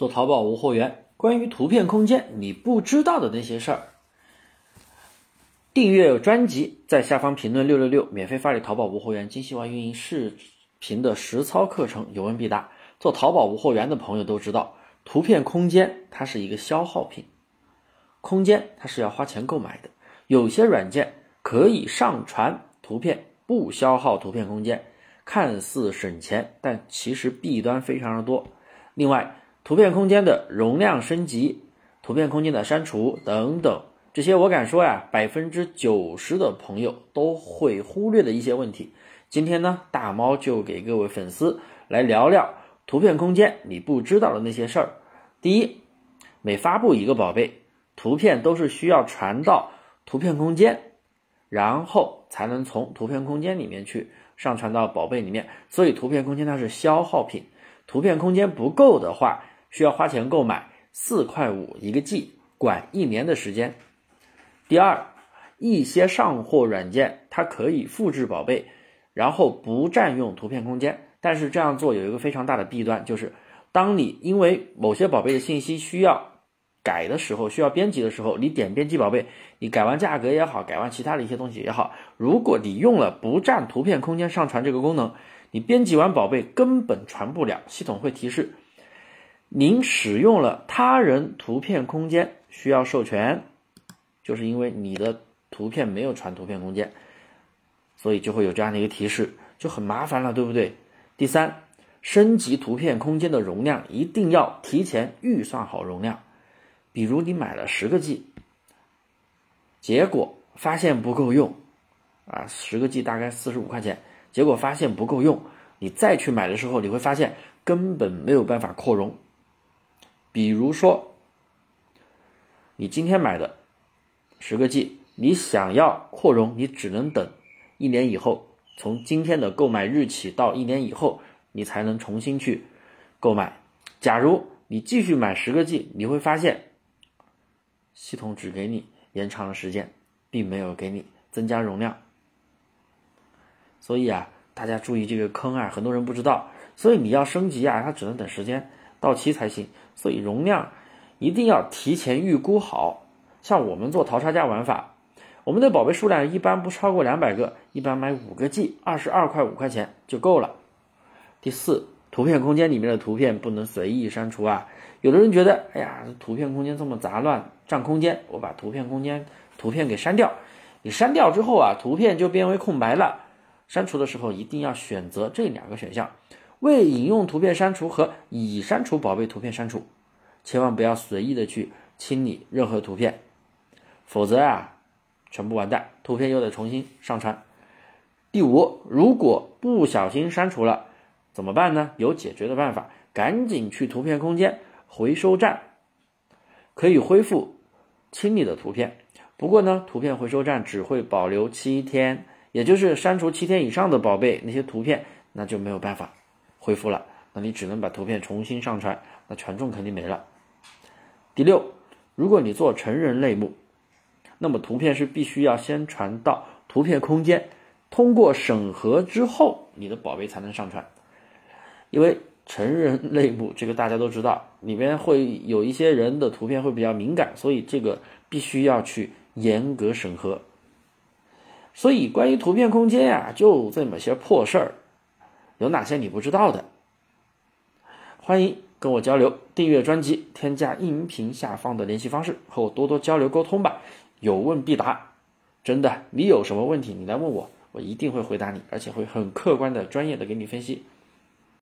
做淘宝无货源，关于图片空间你不知道的那些事儿。订阅有专辑，在下方评论六六六，免费发你淘宝无货源精细化运营视频的实操课程，有问必答。做淘宝无货源的朋友都知道，图片空间它是一个消耗品，空间它是要花钱购买的。有些软件可以上传图片，不消耗图片空间，看似省钱，但其实弊端非常的多。另外，图片空间的容量升级、图片空间的删除等等，这些我敢说呀，百分之九十的朋友都会忽略的一些问题。今天呢，大猫就给各位粉丝来聊聊图片空间你不知道的那些事儿。第一，每发布一个宝贝，图片都是需要传到图片空间，然后才能从图片空间里面去上传到宝贝里面，所以图片空间它是消耗品。图片空间不够的话，需要花钱购买四块五一个 G，管一年的时间。第二，一些上货软件它可以复制宝贝，然后不占用图片空间，但是这样做有一个非常大的弊端，就是当你因为某些宝贝的信息需要改的时候，需要编辑的时候，你点编辑宝贝，你改完价格也好，改完其他的一些东西也好，如果你用了不占图片空间上传这个功能，你编辑完宝贝根本传不了，系统会提示。您使用了他人图片空间，需要授权，就是因为你的图片没有传图片空间，所以就会有这样的一个提示，就很麻烦了，对不对？第三，升级图片空间的容量一定要提前预算好容量，比如你买了十个 G，结果发现不够用，啊，十个 G 大概四十五块钱，结果发现不够用，你再去买的时候，你会发现根本没有办法扩容。比如说，你今天买的十个 G，你想要扩容，你只能等一年以后，从今天的购买日起到一年以后，你才能重新去购买。假如你继续买十个 G，你会发现系统只给你延长了时间，并没有给你增加容量。所以啊，大家注意这个坑啊，很多人不知道。所以你要升级啊，它只能等时间。到期才行，所以容量一定要提前预估好。像我们做淘差价玩法，我们的宝贝数量一般不超过两百个，一般买五个 G，二十二块五块钱就够了。第四，图片空间里面的图片不能随意删除啊。有的人觉得，哎呀，图片空间这么杂乱，占空间，我把图片空间图片给删掉。你删掉之后啊，图片就变为空白了。删除的时候一定要选择这两个选项。未引用图片删除和已删除宝贝图片删除，千万不要随意的去清理任何图片，否则啊，全部完蛋，图片又得重新上传。第五，如果不小心删除了，怎么办呢？有解决的办法，赶紧去图片空间回收站，可以恢复清理的图片。不过呢，图片回收站只会保留七天，也就是删除七天以上的宝贝那些图片，那就没有办法。恢复了，那你只能把图片重新上传，那权重肯定没了。第六，如果你做成人类目，那么图片是必须要先传到图片空间，通过审核之后，你的宝贝才能上传。因为成人类目这个大家都知道，里面会有一些人的图片会比较敏感，所以这个必须要去严格审核。所以关于图片空间呀，就这么些破事儿。有哪些你不知道的？欢迎跟我交流。订阅专辑，添加音频下方的联系方式，和我多多交流沟通吧。有问必答，真的，你有什么问题你来问我，我一定会回答你，而且会很客观的、专业的给你分析。